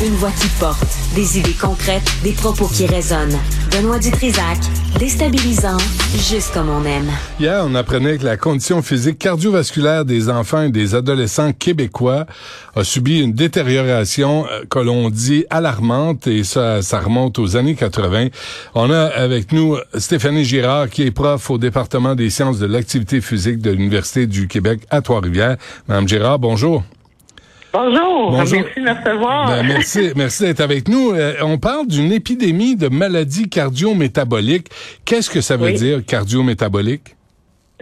Une voix qui porte, des idées concrètes, des propos qui résonnent. Benoît Dutrisac, déstabilisant, juste comme on aime. Hier, on apprenait que la condition physique cardiovasculaire des enfants et des adolescents québécois a subi une détérioration euh, que l'on dit alarmante et ça, ça remonte aux années 80. On a avec nous Stéphanie Girard qui est prof au département des sciences de l'activité physique de l'Université du Québec à Trois-Rivières. Madame Girard, bonjour. Bonjour. Merci de me recevoir. Ben, merci, merci d'être avec nous. Euh, on parle d'une épidémie de maladies cardio-métaboliques. Qu'est-ce que ça veut dire, cardio-métabolique?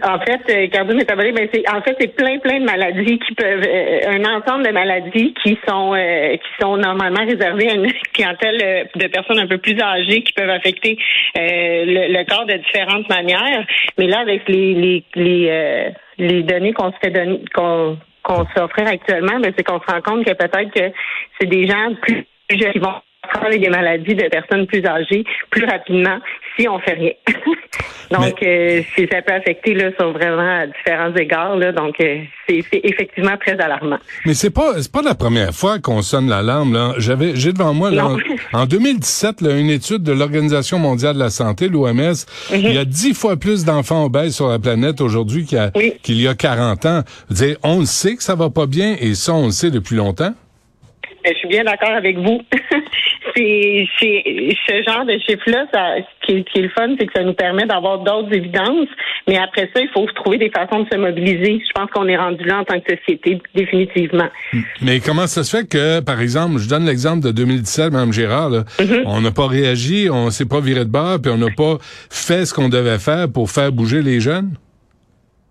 En fait, euh, cardio-métabolique, ben c'est en fait c'est plein plein de maladies qui peuvent euh, un ensemble de maladies qui sont qui sont normalement réservées à une clientèle de personnes un peu plus âgées qui peuvent affecter le, corps de différentes manières. Mais là, avec les les les, les données qu'on se fait donner qu'on qu'on s'offre actuellement, ben, c'est qu'on se rend compte que peut-être que c'est des gens plus jeunes qui vont avec des maladies de personnes plus âgées plus rapidement si on fait rien. donc, euh, ça peut affecter là, sur vraiment différents égards. Là, donc, euh, c'est effectivement très alarmant. Mais c'est pas c'est pas la première fois qu'on sonne l'alarme. Là. J'avais j'ai devant moi là, en, 2017 là, une étude de l'Organisation mondiale de la santé, l'OMS. Mhm. Il y a dix fois plus d'enfants obèses sur la planète aujourd'hui qu'il y, a 40 ans. Dire, on sait que ça va pas bien et ça on le sait depuis longtemps? Ben, je suis bien d'accord avec vous. c'est ce genre de chiffre-là, ce qui, est le fun, c'est que ça nous permet d'avoir d'autres évidences. Mais après ça, il faut trouver des façons de se mobiliser. Je pense qu'on est rendu là en tant que société, définitivement. Mais comment ça se fait que, par exemple, je donne l'exemple de 2017, Mme Gérard, mm-hmm. on n'a pas réagi, on s'est pas viré de bord, puis on n'a pas fait ce qu'on devait faire pour faire bouger les jeunes?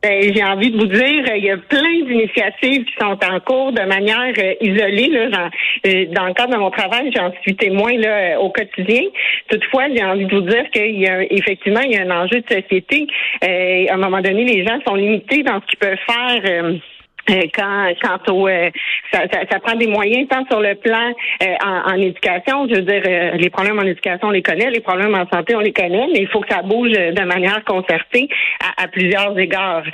Ben, j'ai envie de vous dire, il y a plein d'initiatives qui sont en cours de manière euh, isolée. Là, euh, dans le cadre de mon travail, j'en suis témoin là, au quotidien. Toutefois, j'ai envie de vous dire qu'il y a effectivement il y a un enjeu de société. Euh, à un moment donné, les gens sont limités dans ce qu'ils peuvent faire euh, quand quant au euh, ça, ça, prend des moyens tant sur le plan euh, en, en, éducation, je veux dire les problèmes en éducation on les connaît, les problèmes en santé on les connaît, mais il faut que ça bouge de manière concertée à, à plusieurs égards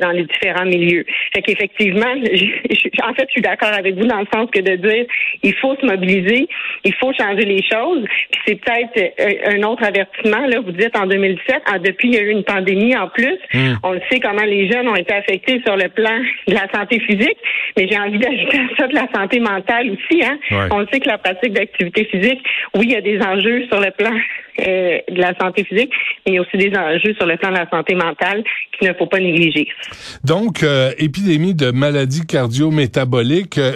dans les différents milieux. Fait qu'effectivement, en fait, je suis d'accord avec vous dans le sens que de dire il faut se mobiliser, il faut changer les choses. Puis c'est peut-être un autre avertissement là. Vous dites en 2017, ah, depuis il y a eu une pandémie en plus, hmm. on le sait comment les jeunes ont été affectés sur le plan de la santé physique, mais j'ai envie d'ajouter à ça de la santé mentale aussi. Hein? On sait que la pratique d'activité physique, oui, il y a des enjeux sur le plan euh, de la santé physique, mais il y a aussi des enjeux sur le plan de la santé mentale qu'il ne faut pas négliger. Donc, euh, épidémie de maladies cardio-métaboliques, euh,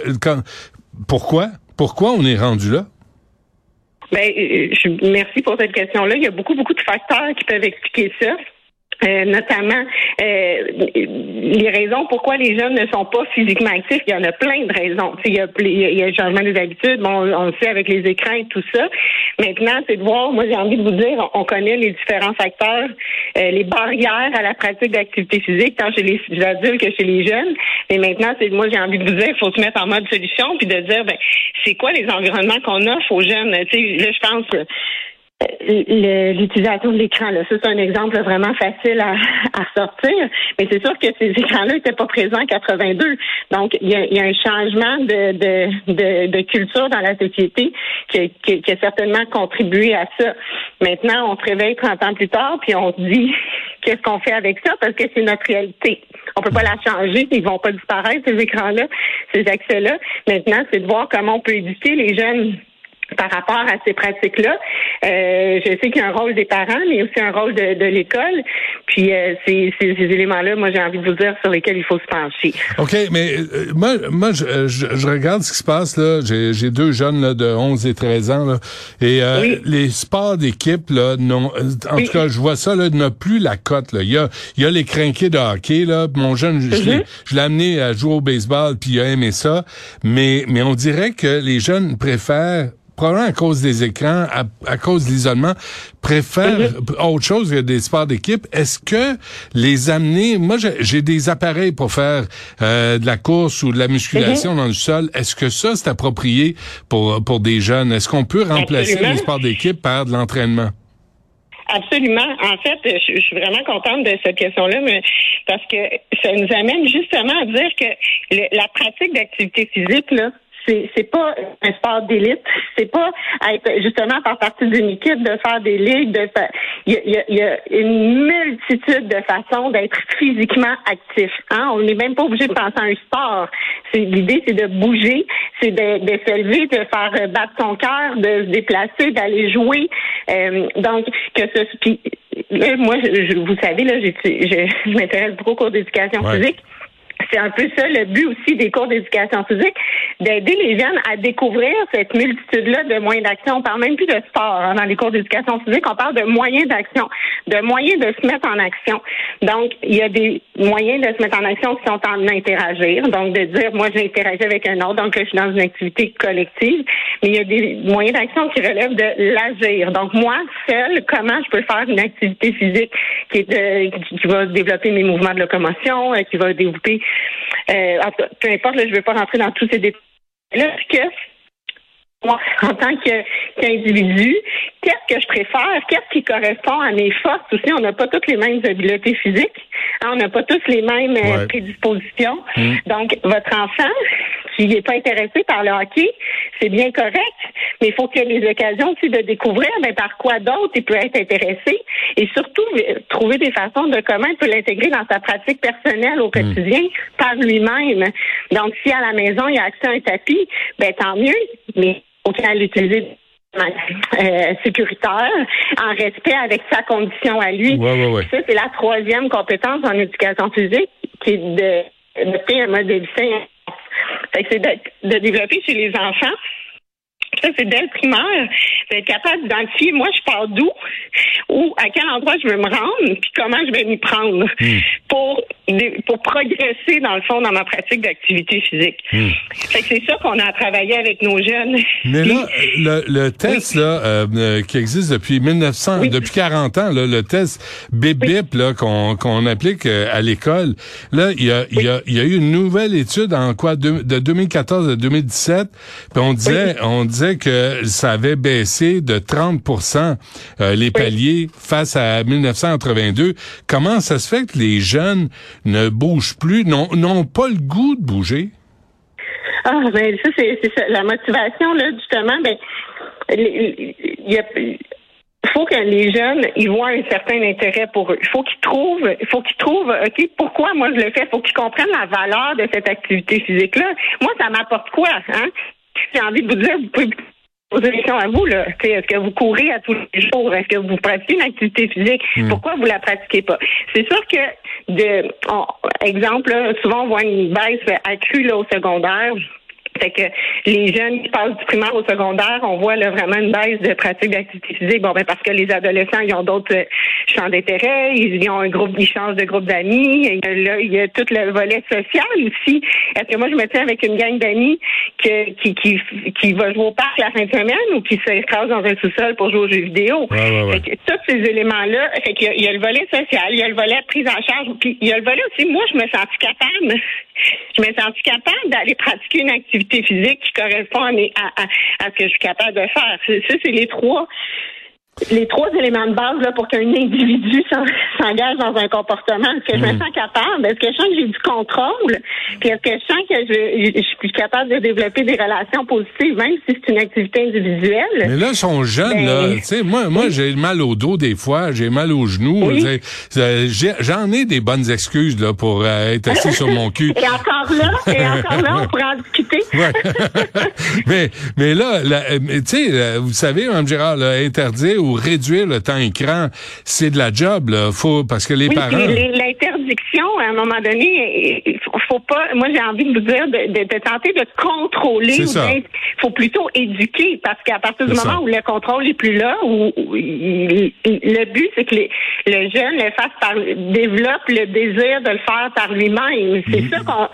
pourquoi? Pourquoi on est rendu là? Ben, je, merci pour cette question-là. Il y a beaucoup, beaucoup de facteurs qui peuvent expliquer ça. Euh, notamment euh, les raisons pourquoi les jeunes ne sont pas physiquement actifs. Il y en a plein de raisons. Il y, a, il y a le changement des habitudes, bon, on le sait avec les écrans et tout ça. Maintenant, c'est de voir, moi j'ai envie de vous dire, on connaît les différents facteurs, euh, les barrières à la pratique d'activité physique, tant chez les adultes que chez les jeunes. Mais maintenant, c'est moi j'ai envie de vous dire, il faut se mettre en mode solution, puis de dire, ben, c'est quoi les environnements qu'on offre aux jeunes? Sais, là, je pense l'utilisation de l'écran. C'est un exemple vraiment facile à, à sortir. Mais c'est sûr que ces écrans-là n'étaient pas présents en 82. Donc, il y a, un changement de, de, de, culture dans la société qui, qui, a certainement contribué à ça. Maintenant, on se réveille 30 ans plus tard, puis on se dit qu'est-ce qu'on fait avec ça? Parce que c'est notre réalité. On peut pas la changer, ils vont pas disparaître, ces écrans-là, ces accès-là. Maintenant, c'est de voir comment on peut éduquer les jeunes par rapport à ces pratiques-là. Euh, je sais qu'il y a un rôle des parents, mais aussi un rôle de, de l'école. Puis euh, c'est ces éléments-là, moi j'ai envie de vous dire sur lesquels il faut se pencher. OK, mais euh, moi, moi je, je, regarde ce qui se passe là. J'ai deux jeunes là, de 11 et 13 ans là, et les sports d'équipe là, non, en tout cas, je vois ça là, n'a plus la cote là. Il y a, il y a les crinqués de hockey là. Mon jeune, je, mm-hmm. je l'ai amené à jouer au baseball, puis il a aimé ça. Mais mais on dirait que les jeunes préfèrent probablement à cause des écrans, à, cause de l'isolement, préfèrent autre chose que des sports d'équipe. Est-ce que les amener, moi j'ai des appareils pour faire euh, de la course ou de la musculation mhm. dans le sol. Est-ce que ça c'est approprié pour pour des jeunes? Est-ce qu'on peut remplacer les sports d'équipe par de l'entraînement? Absolument. En fait, je, suis vraiment contente de cette question-là, mais parce que ça nous amène justement à dire que la pratique d'activité physique, là, c'est c'est pas un sport d'élite. C'est pas être justement par partie d'une équipe de faire des ligues. De faire... il, y a, il, y a, une multitude de façons d'être physiquement actif. Hein? On n'est même pas obligé de penser à un sport. C'est l'idée, c'est de bouger, c'est de, de se lever, de faire battre son cœur, de se déplacer, d'aller jouer. Euh, donc que ce puis, moi, je, vous savez là, je, je m'intéresse beaucoup au cours d'éducation physique c'est un peu ça le but aussi des cours d'éducation physique, d'aider les jeunes à découvrir cette multitude-là de moyens d'action. On parle même plus de sport hein, dans les cours d'éducation physique, on parle de moyens d'action, de moyens de se mettre en action. Donc, il y a des moyens de se mettre en action qui sont en interagir, donc de dire, moi, j'interagis avec un autre, donc je suis dans une activité collective, mais il y a des moyens d'action qui relèvent de l'agir. Donc, moi, seule, comment je peux faire une activité physique qui, est qui va développer mes mouvements de locomotion, euh, qui va développer euh, peu importe, je ne veux pas rentrer dans tous ces détails. Là, que moi, en tant qu'individu, qu'est-ce que je préfère? Qu'est-ce qui correspond à mes forces aussi? On n'a pas toutes les mêmes habiletés physiques. Hein, on n'a pas tous les mêmes euh, prédispositions. Mmh. Donc, votre enfant, s'il n'est pas intéressé par le hockey, c'est bien correct, mais il faut qu'il ait les occasions aussi de découvrir ben, par quoi d'autre il peut être intéressé et surtout euh, trouver des façons de comment il peut l'intégrer dans sa pratique personnelle au hmm. quotidien par lui-même. Donc, si à la maison, il a accès à un tapis, ben tant mieux, mais il faut l'utiliser euh, sécuritaire, en respect avec sa condition à lui. Ça, c'est la troisième compétence en éducation physique, qui est de, de un modèle sain c'est de, développer chez les enfants ça, c'est dès le primaire, d'être capable d'identifier, moi, je pars d'où, ou à quel endroit je veux me rendre, puis comment je vais m'y prendre? Hmm. pour, pour progresser, dans le fond, dans ma pratique d'activité physique. Hmm. Fait que c'est ça qu'on a travaillé avec nos jeunes. Mais là, le, le test là, euh, euh, qui existe depuis 1900, depuis 40 ans, là, le test BIP là qu'on qu'on applique euh, à l'école, là, il y a, il y, a, y a eu une nouvelle étude en quoi de, de 2014 à 2017, puis on disait, on disait que ça avait baissé de 30 euh, les paliers face à 1982. Comment ça se fait que les jeunes ne bougent plus, n'ont pas le goût de bouger? Ah, ben ça, c'est la motivation, là, justement, ben, il faut que les jeunes ils voient un certain intérêt pour eux. Il faut qu'ils trouvent, il faut qu'ils trouvent, ok, pourquoi moi je le fais? Il faut qu'ils comprennent la valeur de cette activité physique là. Moi, ça m'apporte quoi, hein? J'ai envie de vous dire, vous pouvez poser des questions à vous. Là. Est-ce que vous courez à tous les jours? Est-ce que vous pratiquez une activité physique? Hmm. Pourquoi vous la pratiquez pas? C'est sûr que, de, exemple, souvent on voit une baisse accrue là, au secondaire. Fait que les jeunes qui passent du primaire au secondaire, on voit là, vraiment une baisse de pratique d'activité physique. Bon, ben parce que les adolescents, ils ont d'autres d'intérêt, ils, ont un groupe, ils changent de groupe d'amis. Là, il y a tout le volet social aussi. Est-ce que moi, je me tiens avec une gang d'amis qui, qui, qui va jouer au parc la fin de semaine ou qui s'écrase dans un sous-sol pour jouer aux jeux vidéo? Fait que, tous ces éléments-là, fait qu'il y, a le volet social, il y a le volet prise en charge, puis il y a le volet aussi, moi, je me sens capable? Je me sens capable d'aller pratiquer une activité physique qui correspond à, à, ce que je suis capable de faire? Ça, c'est les trois les trois éléments de base là, pour qu'un individu s'engage dans un comportement. Est-ce que je me hmm. sens capable? Est-ce que je sens que j'ai du contrôle? Puis est-ce que je sens que je, suis capable de développer des relations positives, même si c'est une activité individuelle? Mais là, ils sont jeunes, là. Ben, tu sais, moi, moi j'ai mal au dos des fois, j'ai mal aux genoux. Euh, j'en ai des bonnes excuses là pour euh, être assis sur mon cul. Et encore là, et encore là, on pourrait en discuter profiter. mais, mais là, tu sais, vous savez, Mme Gérard, là, interdire ou réduire le temps écran, c'est de la job, là. Faut, parce que les oui, parents. À un moment donné, il faut pas, moi, j'ai envie de vous dire de, de, tenter de contrôler. Il faut plutôt éduquer parce qu'à partir du moment où le contrôle est plus là, où, le but, c'est que les, le jeune le fasse par, développe le désir de le faire par lui-même. C'est mhm. ça qu'on,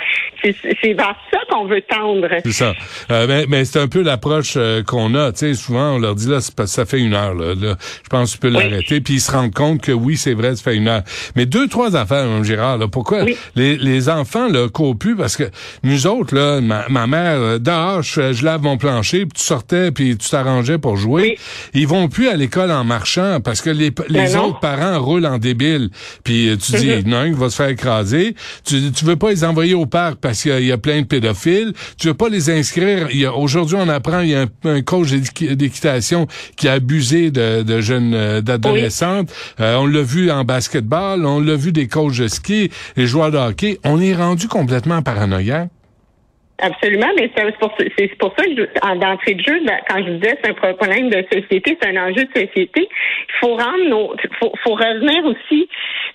c'est vers ça qu'on veut tendre. C'est ça. Euh, mais, mais c'est un peu l'approche euh, qu'on a. Tu sais, souvent on leur dit là, ça fait une heure. Là, je pense que tu peux l'arrêter. Puis ils se rendent compte que oui, c'est vrai, ça fait une heure. Mais deux, trois affaires, Mme. Là, pourquoi les, les enfants là courent plus? Parce que nous autres là, ma, mère euh, dehors, je, lave mon plancher, puis tu sortais, puis tu t'arrangeais pour jouer. Ils vont plus à l'école en marchant parce que les, les ben autres parents roulent en débile. Puis tu dis mm-hmm. non, il va se faire écraser. Tu, tu veux pas les envoyer au parc parce qu'il y, a plein de pédophiles. Tu veux pas les inscrire. Aujourd'hui, on apprend, il y a un, coach d'équitation qui a abusé de, jeunes, euh, d'adolescentes. Euh, on l'a vu en basketball, on l'a vu des coachs de ski, les joueurs de hockey. On est rendu complètement paranoïaque. Absolument, mais c'est pour, pour, ça que d'entrée de jeu, ben, quand je disais c'est un problème de société, c'est un enjeu de société, il faut rendre nos, faut, faut revenir aussi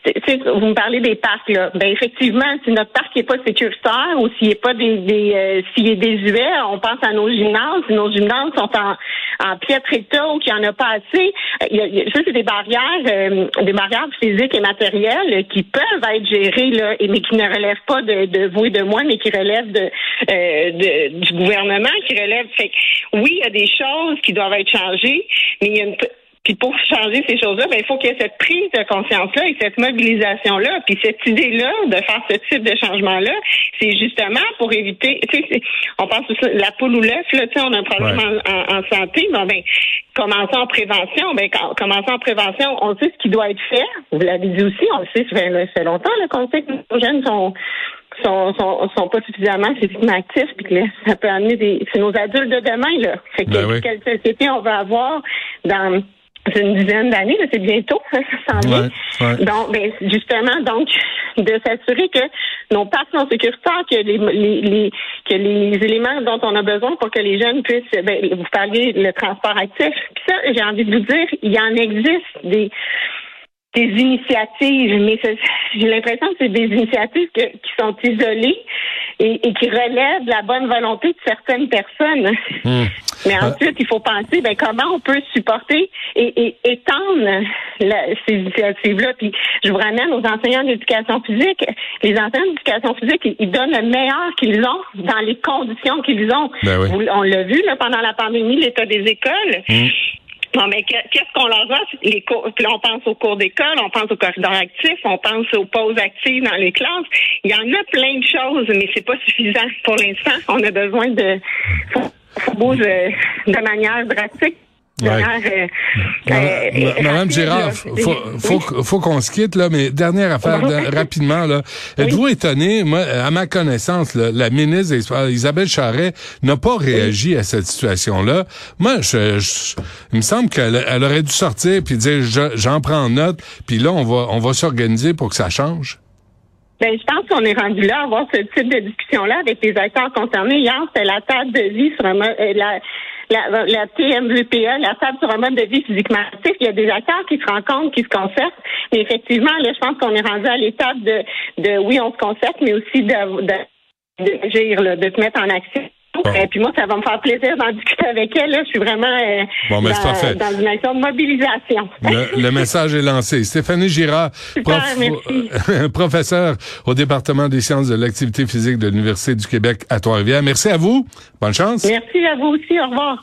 vous me parlez des parcs, là. Ben effectivement, si notre parc n'est pas sécuritaire ou s'il n'est pas des, des euh, s'il est désuet, on pense à nos gymnases. Nos gymnases sont en, en piètre état ou qu'il n'y en a pas assez. Il y a, ça, c'est des barrières, euh, des barrières physiques et matérielles qui peuvent être gérées, là, mais qui ne relèvent pas de, de vous et de moi, mais qui relèvent de, euh, de du gouvernement, qui relèvent. Fait, oui, il y a des choses qui doivent être changées, mais il y a une puis pour changer ces choses-là, ben, il faut qu'il y ait cette prise de conscience-là et cette mobilisation-là. Puis cette idée-là de faire ce type de changement-là, c'est justement pour éviter, tu sais, on pense aussi la poule ou l'œuf, là, tu sais, on a un problème en, santé, bon, ben, commençons en prévention. Ben, commençons en prévention, on sait ce qui doit être fait. Vous l'avez dit aussi, on le sait, ça fait, longtemps qu'on sait que nos jeunes sont sont, sont, sont pas suffisamment physiquement actifs, puis que ça peut amener des. C'est nos adultes de demain, là. Fait que ben quelle société on va avoir dans une dizaine d'années, c'est bientôt, ça s'en vient. Donc, ben, justement, donc, de s'assurer que nos parcs sont sécuritaires, que les, les, que les éléments dont on a besoin pour que les jeunes puissent, ben, vous parliez le transport actif. Puis ça, j'ai envie de vous dire, il y en existe des des initiatives, mais j'ai l'impression que c'est des initiatives qui sont isolées et, qui relèvent de la bonne volonté de certaines personnes. Hmm. Mais euh. ensuite, il faut penser ben, comment on peut supporter et, étendre ces initiatives-là. Puis je vous ramène aux enseignants d'éducation physique. Les enseignants d'éducation physique, ils, donnent le meilleur qu'ils ont dans les conditions qu'ils ont. Ben on l'a vu là, pendant la pandémie, l'état des écoles. Hmm. Non, mais qu'est-ce qu'on leur voit? Les cours, puis on pense aux cours d'école, on pense aux corridors actifs, on pense aux pauses actives dans les classes. Il y en a plein de choses, mais c'est pas suffisant pour l'instant. On a besoin de, bouger de manière drastique Ouais. Euh, euh, Madame Gérard, faut, faut, faut qu'on se quitte là, mais dernière affaire rapidement là. Êtes-vous étonné? Moi, à ma connaissance, la ministre Isabelle Charret n'a pas réagi à cette situation-là. Moi, je, il me semble qu'elle elle aurait dû sortir puis dire j'en prends note, puis là on va on va s'organiser pour que ça change. Ben, je pense qu'on est rendu là à avoir ce type de discussion-là avec les acteurs concernés. Hier, c'était la table de vie sur un, euh, la, la, la TMVPA, la table sur un mode de vie physiquement actif. Il y a des acteurs qui se rencontrent, qui se concertent. Mais effectivement, là, je pense qu'on est rendu à l'étape de, de oui, on se concerte, mais aussi de, de, de, de se mettre en action. Et puis moi, ça va me faire plaisir d'en discuter avec elle. Je suis vraiment euh, ben, dans, une action de mobilisation. Le, message est lancé. Stéphanie Girard, professeur au département des sciences de l'activité physique de l'Université du Québec à Trois-Rivières. Merci à vous. Bonne chance. Merci à vous aussi. Au revoir.